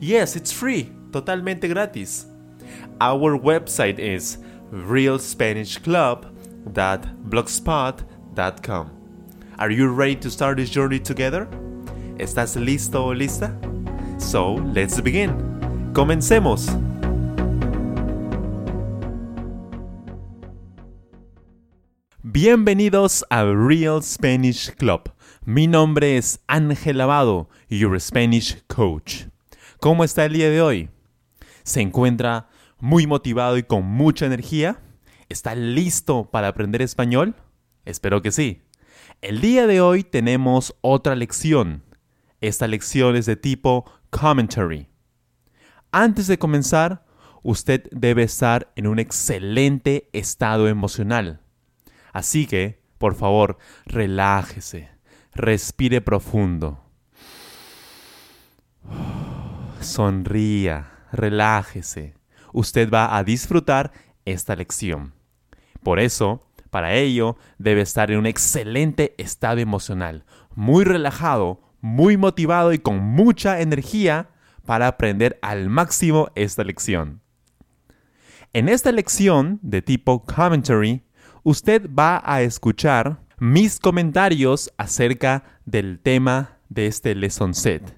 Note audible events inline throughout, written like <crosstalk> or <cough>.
Yes, it's free, totalmente gratis. Our website is realspanishclub.blogspot.com. Are you ready to start this journey together? ¿Estás listo o lista? So, let's begin. Comencemos. Bienvenidos a Real Spanish Club. Mi nombre es Ángel Lavado, your Spanish coach. ¿Cómo está el día de hoy? ¿Se encuentra muy motivado y con mucha energía? ¿Está listo para aprender español? Espero que sí. El día de hoy tenemos otra lección. Esta lección es de tipo commentary. Antes de comenzar, usted debe estar en un excelente estado emocional. Así que, por favor, relájese, respire profundo. Sonría, relájese. Usted va a disfrutar esta lección. Por eso, para ello, debe estar en un excelente estado emocional, muy relajado, muy motivado y con mucha energía para aprender al máximo esta lección. En esta lección de tipo commentary, usted va a escuchar mis comentarios acerca del tema de este lesson set.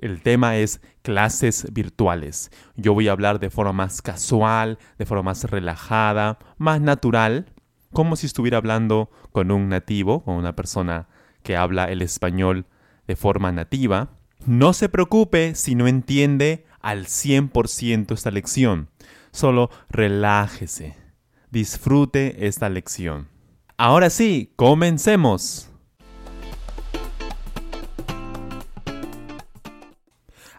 El tema es clases virtuales. Yo voy a hablar de forma más casual, de forma más relajada, más natural, como si estuviera hablando con un nativo, con una persona que habla el español de forma nativa. No se preocupe si no entiende al 100% esta lección. Solo relájese. Disfrute esta lección. Ahora sí, comencemos.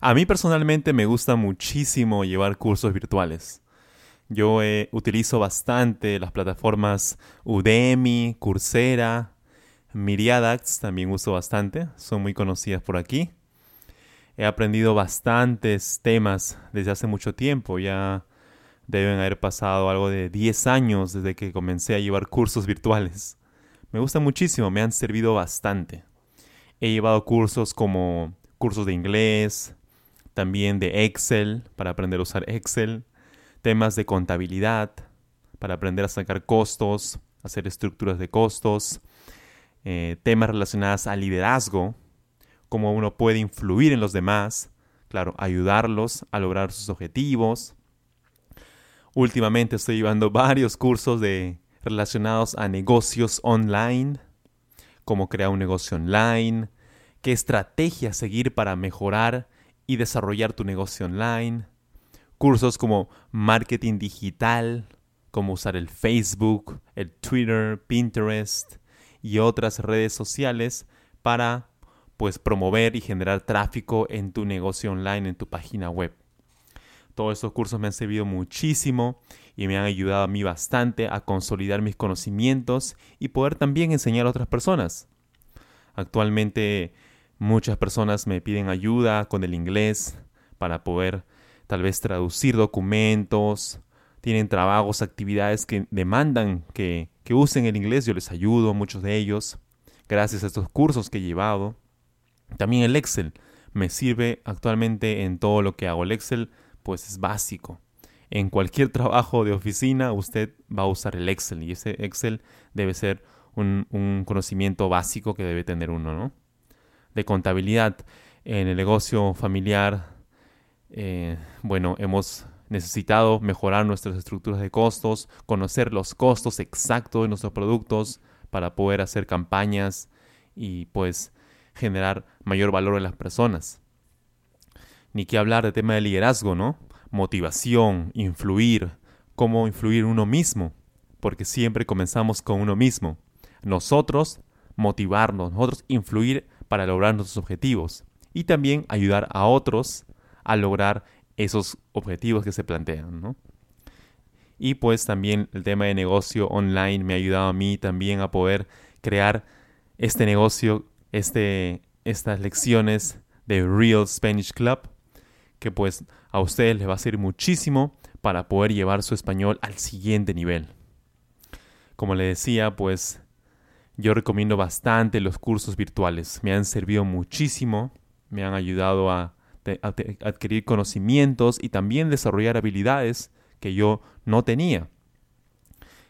A mí personalmente me gusta muchísimo llevar cursos virtuales. Yo eh, utilizo bastante las plataformas Udemy, Coursera, Miriadax también uso bastante, son muy conocidas por aquí. He aprendido bastantes temas desde hace mucho tiempo, ya deben haber pasado algo de 10 años desde que comencé a llevar cursos virtuales. Me gusta muchísimo, me han servido bastante. He llevado cursos como cursos de inglés, también de Excel, para aprender a usar Excel, temas de contabilidad, para aprender a sacar costos, hacer estructuras de costos, eh, temas relacionados al liderazgo, cómo uno puede influir en los demás, claro, ayudarlos a lograr sus objetivos. Últimamente estoy llevando <laughs> varios cursos de, relacionados a negocios online, cómo crear un negocio online, qué estrategia seguir para mejorar y desarrollar tu negocio online. Cursos como marketing digital, cómo usar el Facebook, el Twitter, Pinterest y otras redes sociales para pues promover y generar tráfico en tu negocio online, en tu página web. Todos estos cursos me han servido muchísimo y me han ayudado a mí bastante a consolidar mis conocimientos y poder también enseñar a otras personas. Actualmente Muchas personas me piden ayuda con el inglés para poder tal vez traducir documentos, tienen trabajos, actividades que demandan que, usen el inglés, yo les ayudo a muchos de ellos, gracias a estos cursos que he llevado. También el Excel me sirve actualmente en todo lo que hago. El Excel pues es básico. En cualquier <laughs> trabajo de oficina usted va a usar el Excel y ese Excel debe ser un, un conocimiento básico que debe tener uno, ¿no? De contabilidad en el negocio familiar, eh, bueno, hemos necesitado mejorar nuestras estructuras de costos, conocer los costos exactos de nuestros productos para poder hacer campañas y pues generar mayor valor en las personas. Ni que hablar de tema de liderazgo, ¿no? Motivación, influir, cómo influir uno mismo, porque siempre comenzamos con uno mismo. Nosotros motivarnos, nosotros influir para lograr nuestros objetivos y también ayudar a otros a lograr esos objetivos que se plantean, ¿no? Y pues también el tema de negocio online me ha ayudado a mí también a poder crear este negocio, este, estas lecciones de Real Spanish Club, que pues a ustedes les va a servir muchísimo para poder llevar su español al siguiente nivel. Como le decía, pues yo recomiendo bastante los cursos virtuales. Me han servido muchísimo, me han ayudado a, adquirir conocimientos y también desarrollar habilidades que yo no tenía.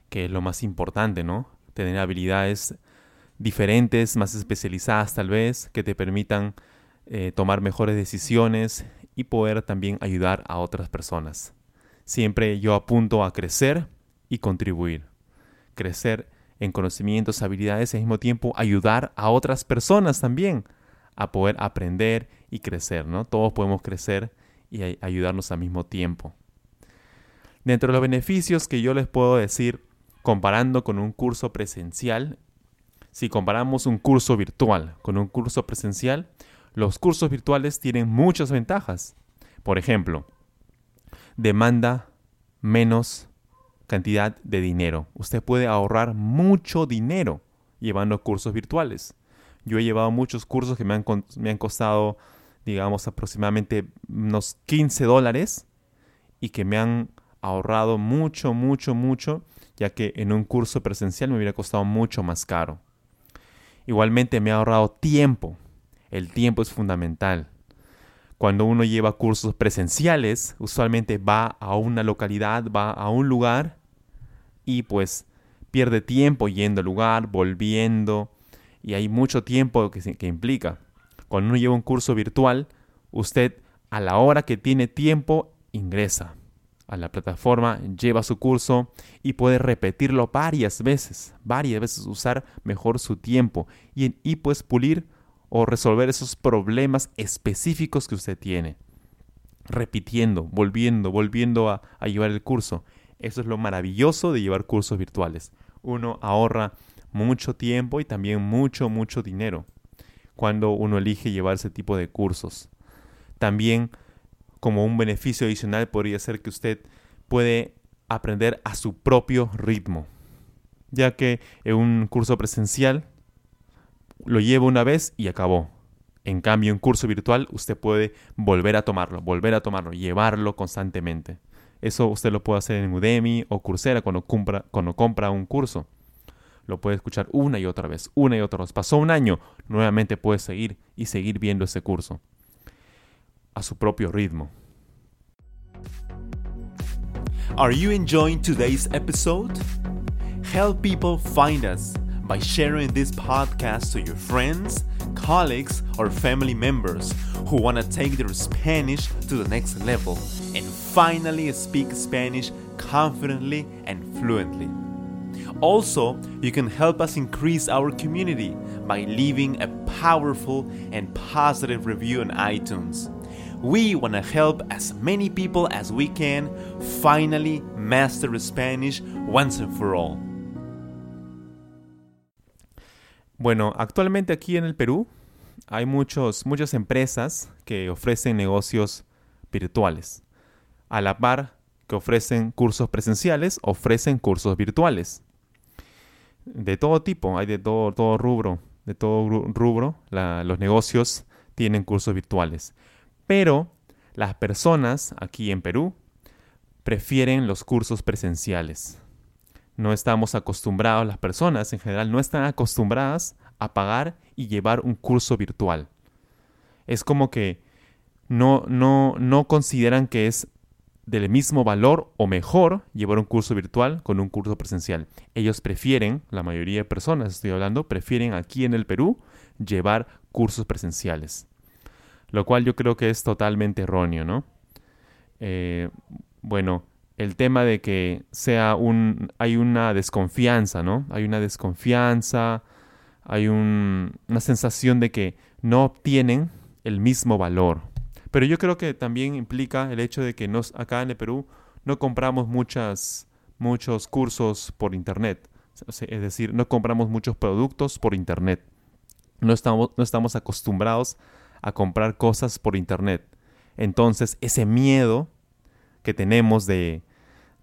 Que es lo más importante, ¿no? Tener habilidades diferentes, más especializadas tal vez, que te permitan eh, tomar mejores decisiones y poder también ayudar a otras personas. Siempre yo apunto a crecer y contribuir. Crecer en conocimientos, habilidades y al mismo tiempo ayudar a otras personas también a poder aprender y crecer, ¿no? Todos podemos crecer y ayudarnos al mismo tiempo. Dentro de los beneficios que yo les puedo decir, comparando con un curso presencial, si comparamos un curso virtual con un curso presencial, los cursos virtuales tienen muchas ventajas. Por ejemplo, demanda menos cantidad de dinero. Usted puede ahorrar mucho dinero llevando cursos virtuales. Yo he llevado muchos cursos que me han, me han costado, digamos, aproximadamente unos 15 dólares y que me han ahorrado mucho, mucho, mucho, ya que en un curso presencial me hubiera costado mucho más caro. Igualmente me ha ahorrado tiempo, el tiempo es fundamental. Cuando uno lleva cursos presenciales, usualmente va a una localidad, va a un lugar y pues pierde tiempo yendo al lugar, volviendo, y hay mucho tiempo que, que implica. Cuando uno lleva un curso virtual, usted a la hora que tiene tiempo ingresa a la plataforma, lleva su curso y puede repetirlo varias veces, varias veces usar mejor su tiempo y, y pues pulir o resolver esos problemas específicos que usted tiene. Repitiendo, volviendo, volviendo a, llevar el curso. Eso es lo maravilloso de llevar cursos virtuales. Uno ahorra mucho tiempo y también mucho, mucho dinero cuando uno elige llevar ese tipo de cursos. También como un beneficio adicional podría ser que usted puede aprender a su propio ritmo, ya que en un curso presencial lo lleva una vez y acabó. En cambio, en curso virtual usted puede volver a tomarlo, volver a tomarlo, llevarlo constantemente. Eso usted lo puede hacer en Udemy o Coursera cuando compra, cuando compra un curso. Lo puede escuchar una y otra vez, una y otra vez. Pasó un año, nuevamente puede seguir y seguir viendo ese curso a su propio ritmo. Are you enjoying today's episode? Help people find us by sharing this podcast to your friends, colleagues, or family members who want to take their Spanish to the next level and finally speak Spanish confidently and fluently. Also, you can help us increase our community by leaving a powerful and positive review on iTunes. We want to help as many people as we can finally master Spanish once and for all. Bueno, actualmente aquí en el Perú hay muchos, muchas empresas que ofrecen negocios virtuales. A la par que ofrecen cursos presenciales, ofrecen cursos virtuales. De todo tipo, hay de todo, rubro. De todo rubro, los negocios tienen cursos virtuales. Pero las personas aquí en Perú prefieren los cursos presenciales no estamos acostumbrados, las personas en general no están acostumbradas a pagar y llevar un curso virtual. Es como que no, no, no consideran que es del mismo valor o mejor llevar un curso virtual con un curso presencial. Ellos prefieren, la mayoría de personas estoy hablando, prefieren aquí en el Perú llevar cursos presenciales. Lo cual yo creo que es totalmente erróneo, ¿no? Eh, bueno, el tema de que sea un, hay una desconfianza, ¿no? Hay una desconfianza, hay una sensación de que no obtienen el mismo valor. Pero yo creo que también implica el hecho de que nos, acá en el Perú no compramos muchos cursos por Internet. Es decir, no compramos muchos productos por Internet. No estamos, no estamos acostumbrados a comprar cosas por Internet. Entonces, ese miedo que tenemos de,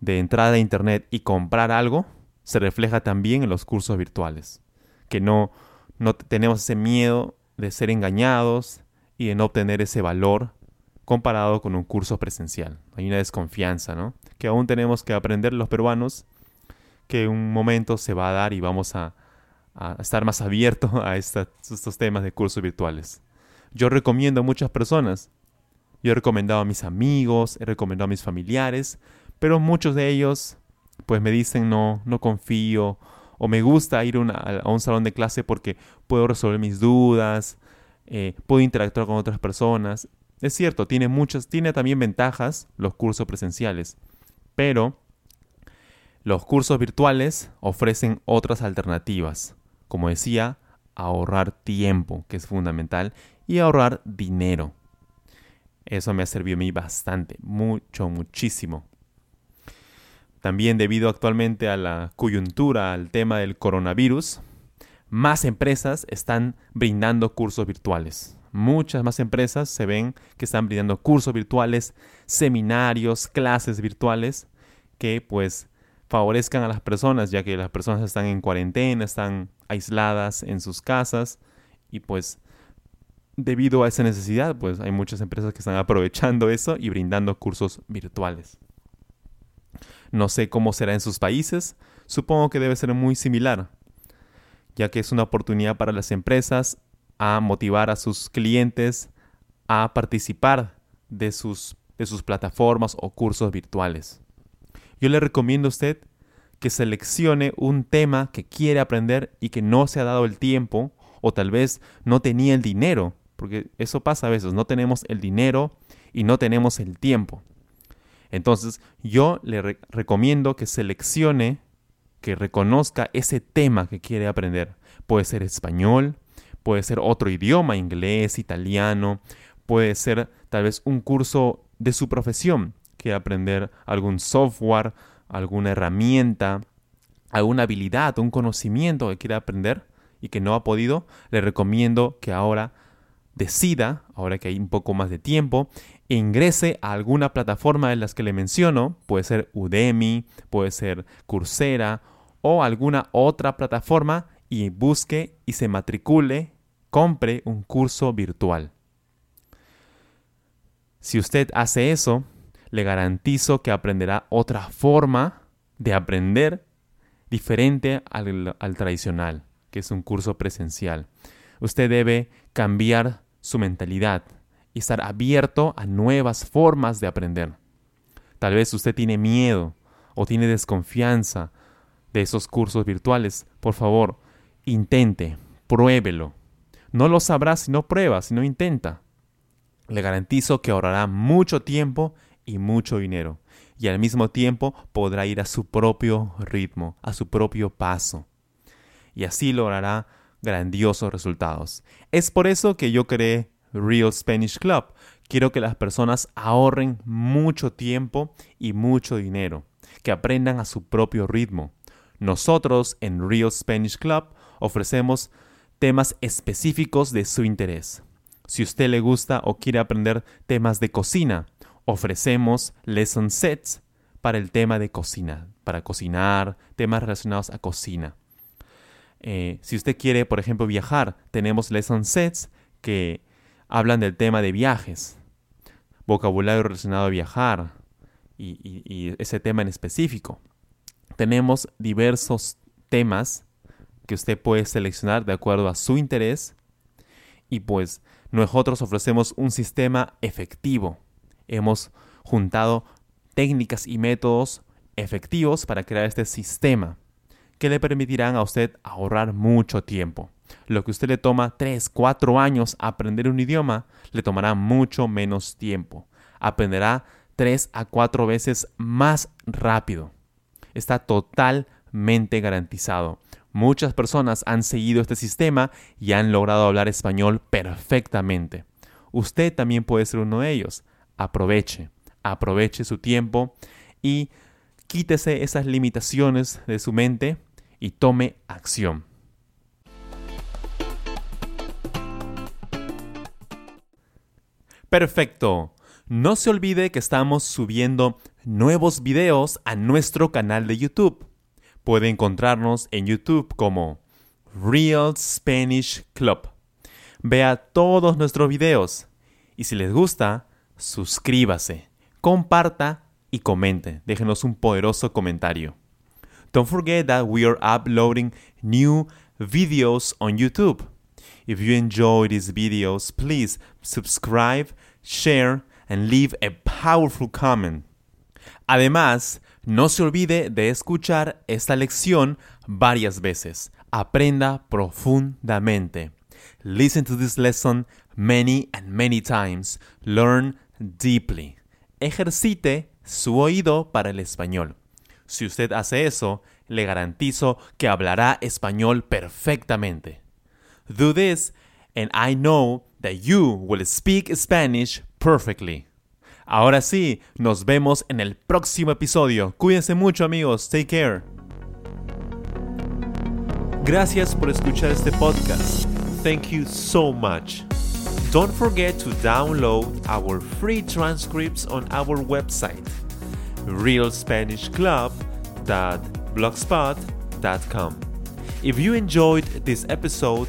de entrada a Internet y comprar algo se refleja también en los cursos virtuales. Que no, no tenemos ese miedo de ser engañados y de no obtener ese valor comparado con un curso presencial. Hay una desconfianza, ¿no? Que aún tenemos que aprender los peruanos, que un momento se va a dar y vamos a, estar más abiertos <laughs> a estos temas de cursos virtuales. Yo recomiendo a muchas personas. Yo he recomendado a mis amigos, he recomendado a mis familiares, pero muchos de ellos pues me dicen no, no confío o me gusta ir a un salón de clase porque puedo resolver mis dudas, eh, puedo interactuar con otras personas. Es cierto, tiene muchas, tiene también ventajas los cursos presenciales, pero los cursos virtuales ofrecen otras alternativas. Como decía, ahorrar tiempo, que es fundamental, y ahorrar dinero. Eso me ha servido a mí bastante, mucho, muchísimo. También debido actualmente a la coyuntura, al tema del coronavirus, más empresas están brindando cursos virtuales. Muchas más empresas se ven que están brindando cursos virtuales, seminarios, clases virtuales que pues favorezcan a las personas, ya que las personas están en cuarentena, están aisladas en sus casas y pues debido a esa necesidad, pues hay muchas empresas que están aprovechando eso y brindando cursos virtuales. No sé cómo será en sus países, supongo que debe ser muy similar, ya que es una oportunidad para las empresas a motivar a sus clientes a participar de sus, de sus plataformas o cursos virtuales. Yo le recomiendo a usted que seleccione un tema que quiere aprender y que no se ha dado el tiempo o tal vez no tenía el dinero, porque eso pasa a veces, no tenemos el dinero y no tenemos el tiempo. Entonces yo le recomiendo que seleccione, que reconozca ese tema que quiere aprender. Puede ser español, puede ser otro idioma, inglés, italiano, puede ser tal vez un curso de su profesión, que aprender algún software, alguna herramienta, alguna habilidad, un conocimiento que quiere aprender y que no ha podido, le recomiendo que ahora decida, ahora que hay un poco más de tiempo, ingrese a alguna plataforma de las que le menciono, puede ser Udemy, puede ser Coursera o alguna otra plataforma y busque y se matricule, compre un curso virtual. Si usted hace eso, le garantizo que aprenderá otra forma de aprender diferente al, al tradicional, que es un curso presencial. Usted debe cambiar su mentalidad y estar abierto a nuevas formas de aprender. Tal vez usted tiene miedo o tiene desconfianza de esos cursos virtuales. Por favor, intente, pruébelo. No lo sabrá si no prueba, si no intenta. Le garantizo que ahorrará mucho tiempo y mucho dinero. Y al mismo tiempo podrá ir a su propio ritmo, a su propio paso. Y así logrará grandiosos resultados. Es por eso que yo creé Real Spanish Club. Quiero que las personas ahorren mucho tiempo y mucho dinero, que aprendan a su propio ritmo. Nosotros en Real Spanish Club ofrecemos temas específicos de su interés. Si usted le gusta o quiere aprender temas de cocina, ofrecemos lesson sets para el tema de cocina, para cocinar, temas relacionados a cocina. Eh, si usted quiere, por ejemplo, viajar, tenemos lesson sets que hablan del tema de viajes, vocabulario relacionado a viajar y, ese tema en específico. Tenemos diversos temas que usted puede seleccionar de acuerdo a su interés y pues nosotros ofrecemos un sistema efectivo. Hemos juntado técnicas y métodos efectivos para crear este sistema que le permitirán a usted ahorrar mucho tiempo. Lo que a usted le toma 3, 4 años aprender un idioma, le tomará mucho menos tiempo. Aprenderá 3 a 4 veces más rápido. Está totalmente garantizado. Muchas personas han seguido este sistema y han logrado hablar español perfectamente. Usted también puede ser uno de ellos. Aproveche, aproveche su tiempo y quítese esas limitaciones de su mente y tome acción. Perfecto. no se olvide que estamos subiendo nuevos videos a nuestro canal de YouTube. Puede encontrarnos en YouTube como Real Spanish Club. Vea todos nuestros videos y si les gusta, suscríbase, comparta y comente. Déjenos un poderoso comentario. Don't forget that we are uploading new videos on YouTube. If you enjoy these videos, please subscribe, share, and leave a powerful comment. Además, no se olvide de escuchar esta lección varias veces. Aprenda profundamente. Listen to this lesson many and many times. Learn deeply. Ejercite su oído para el español. Si usted hace eso, le garantizo que hablará español perfectamente. Do this, and I know that you will speak Spanish perfectly. Ahora sí, nos vemos en el próximo episodio. Cuídense mucho amigos, take care. Gracias por escuchar este podcast. Thank you so much. Don't forget to download our free transcripts on our website, realspanishclub.blogspot.com. If you enjoyed this episode,